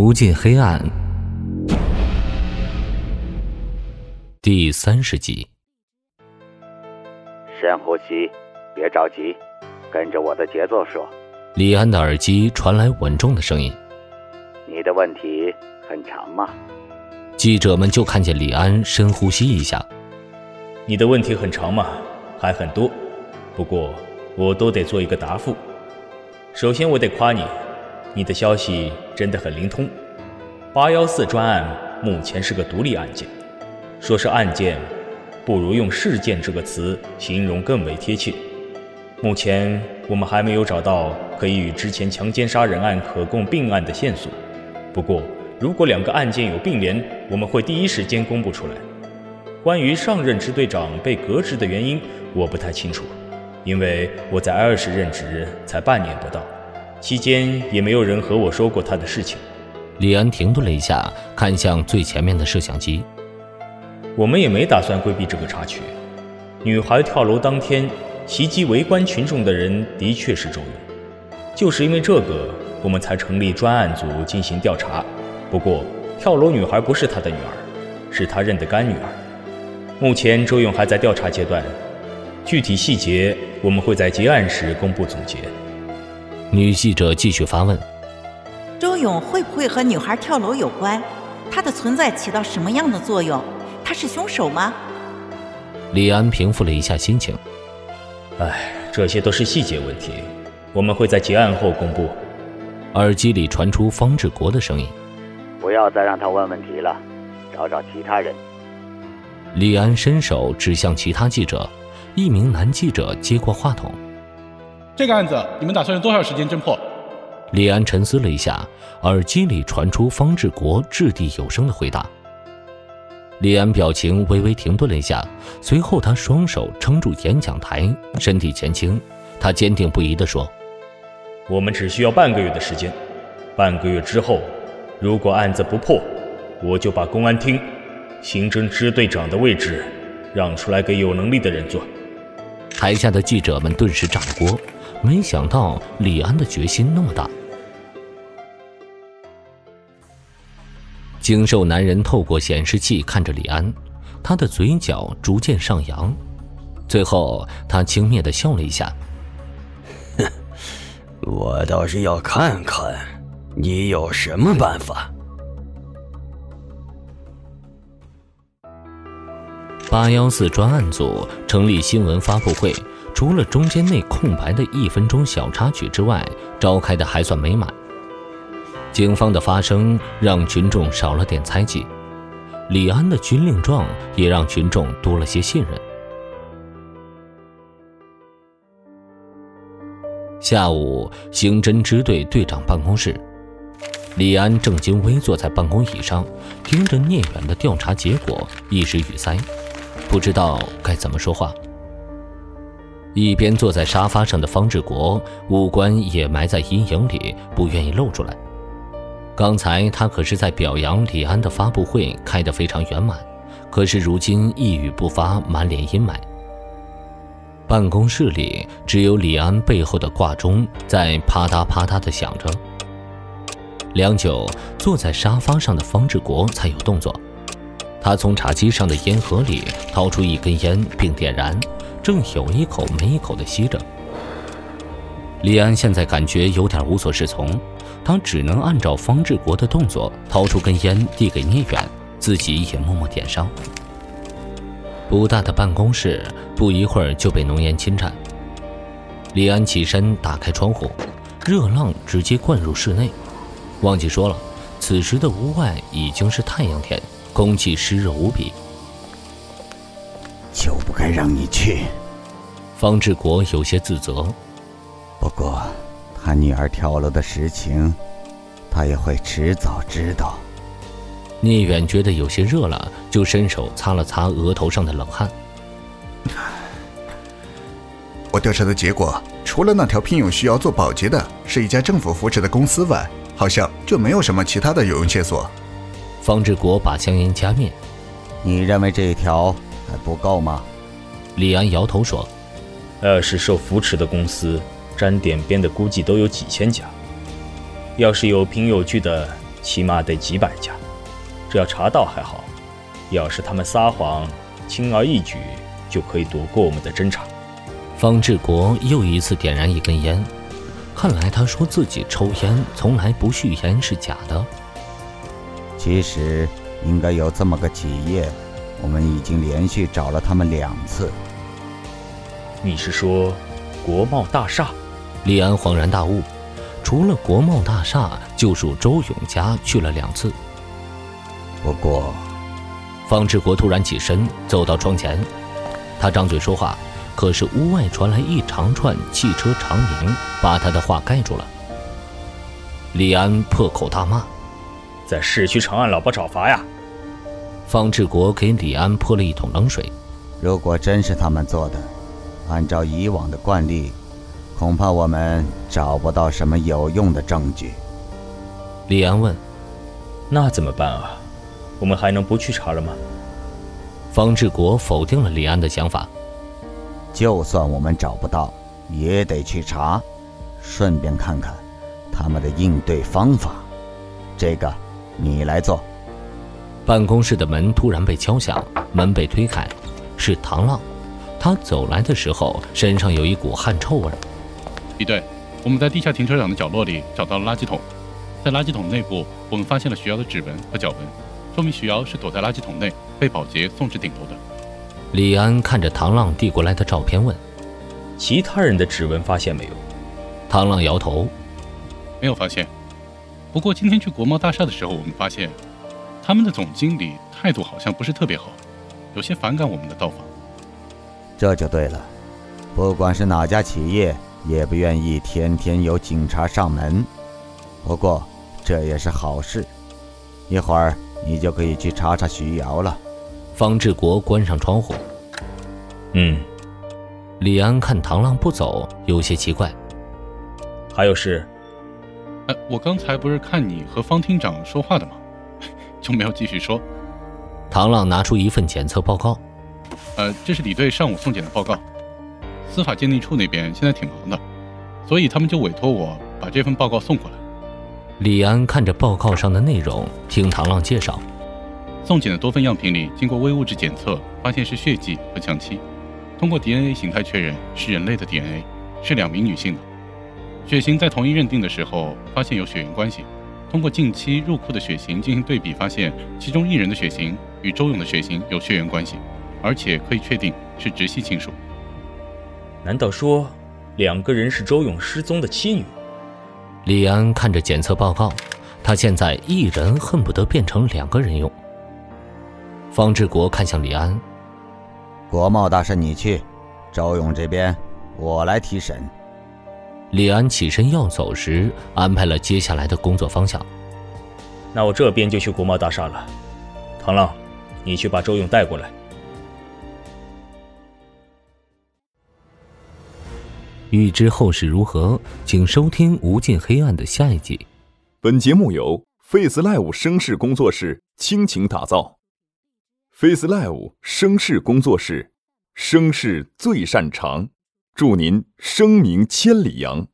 无尽黑暗，第三十集。深呼吸，别着急，跟着我的节奏说。李安的耳机传来稳重的声音：“你的问题很长吗？”记者们就看见李安深呼吸一下：“你的问题很长吗？还很多，不过我都得做一个答复。首先，我得夸你。”你的消息真的很灵通。八幺四专案目前是个独立案件，说是案件，不如用事件这个词形容更为贴切。目前我们还没有找到可以与之前强奸杀人案可供并案的线索。不过，如果两个案件有并联，我们会第一时间公布出来。关于上任支队长被革职的原因，我不太清楚，因为我在二市任职才半年不到。期间也没有人和我说过他的事情。李安停顿了一下，看向最前面的摄像机。我们也没打算规避这个插曲。女孩跳楼当天袭击围观群众的人的确是周勇，就是因为这个，我们才成立专案组进行调查。不过，跳楼女孩不是他的女儿，是他认的干女儿。目前周勇还在调查阶段，具体细节我们会在结案时公布总结。女记者继续发问：“周勇会不会和女孩跳楼有关？他的存在起到什么样的作用？他是凶手吗？”李安平复了一下心情：“哎，这些都是细节问题，我们会在结案后公布。”耳机里传出方志国的声音：“不要再让他问问题了，找找其他人。”李安伸手指向其他记者，一名男记者接过话筒。这个案子你们打算用多少时间侦破？李安沉思了一下，耳机里传出方志国掷地有声的回答。李安表情微微停顿了一下，随后他双手撑住演讲台，身体前倾，他坚定不移地说：“我们只需要半个月的时间，半个月之后，如果案子不破，我就把公安厅、刑侦支队长的位置让出来给有能力的人做。”台下的记者们顿时炸了锅。没想到李安的决心那么大。精瘦男人透过显示器看着李安，他的嘴角逐渐上扬，最后他轻蔑的笑了一下：“哼，我倒是要看看你有什么办法。”八幺四专案组成立新闻发布会。除了中间那空白的一分钟小插曲之外，召开的还算美满。警方的发声让群众少了点猜忌，李安的军令状也让群众多了些信任。下午，刑侦支队队长办公室，李安正襟危坐在办公椅上，听着聂远的调查结果，一时语塞，不知道该怎么说话。一边坐在沙发上的方志国，五官也埋在阴影里，不愿意露出来。刚才他可是在表扬李安的发布会开得非常圆满，可是如今一语不发，满脸阴霾。办公室里只有李安背后的挂钟在啪嗒啪嗒地响着。良久，坐在沙发上的方志国才有动作，他从茶几上的烟盒里掏出一根烟，并点燃。正有一口没一口的吸着，李安现在感觉有点无所适从，他只能按照方志国的动作掏出根烟递给聂远，自己也默默点上。不大的办公室不一会儿就被浓烟侵占。李安起身打开窗户，热浪直接灌入室内。忘记说了，此时的屋外已经是太阳天，空气湿热无比。该让你去。方志国有些自责。不过，他女儿跳楼的实情，他也会迟早知道。聂远觉得有些热了，就伸手擦了擦额头上的冷汗。我调查的结果，除了那条聘用需要做保洁的是一家政府扶持的公司外，好像就没有什么其他的有用线索。方志国把香烟掐灭。你认为这一条？还不够吗？李安摇头说：“要是受扶持的公司，沾点边的估计都有几千家。要是有凭有据的，起码得几百家。只要查到还好，要是他们撒谎，轻而易举就可以躲过我们的侦查。方志国又一次点燃一根烟，看来他说自己抽烟从来不续烟是假的。其实应该有这么个企业，我们已经连续找了他们两次。你是说国贸大厦？李安恍然大悟，除了国贸大厦，就属周永家去了两次。不过，方志国突然起身走到窗前，他张嘴说话，可是屋外传来一长串汽车长鸣，把他的话盖住了。李安破口大骂：“在市区长按老婆找罚呀！”方志国给李安泼了一桶冷水：“如果真是他们做的，按照以往的惯例，恐怕我们找不到什么有用的证据。”李安问：“那怎么办啊？”我们还能不去查了吗？方志国否定了李安的想法。就算我们找不到，也得去查，顺便看看他们的应对方法。这个，你来做。办公室的门突然被敲响，门被推开，是唐浪。他走来的时候，身上有一股汗臭味。李队，我们在地下停车场的角落里找到了垃圾桶，在垃圾桶内部，我们发现了徐瑶的指纹和脚纹。说明徐瑶是躲在垃圾桶内，被保洁送至顶楼的。李安看着唐浪递过来的照片问：“其他人的指纹发现没有？”唐浪摇头：“没有发现。不过今天去国贸大厦的时候，我们发现他们的总经理态度好像不是特别好，有些反感我们的到访。这就对了，不管是哪家企业，也不愿意天天有警察上门。不过这也是好事，一会儿。”你就可以去查查徐瑶了。方志国关上窗户。嗯。李安看唐浪不走，有些奇怪。还有事？呃，我刚才不是看你和方厅长说话的吗？就没有继续说。唐浪拿出一份检测报告。呃，这是李队上午送检的报告。司法鉴定处那边现在挺忙的，所以他们就委托我把这份报告送过来。李安看着报告上的内容，听唐浪介绍。送检的多份样品里，经过微物质检测，发现是血迹和枪漆。通过 DNA 形态确认是人类的 DNA，是两名女性的。血型在同一认定的时候，发现有血缘关系。通过近期入库的血型进行对比，发现其中一人的血型与周勇的血型有血缘关系，而且可以确定是直系亲属。难道说，两个人是周勇失踪的妻女？李安看着检测报告，他现在一人恨不得变成两个人用。方志国看向李安：“国贸大厦你去，周勇这边我来提审。”李安起身要走时，安排了接下来的工作方向。那我这边就去国贸大厦了。唐浪，你去把周勇带过来。欲知后事如何，请收听《无尽黑暗》的下一集。本节目由 Face Live 声势工作室倾情打造。Face Live 声势工作室，声势最擅长，祝您声名千里扬。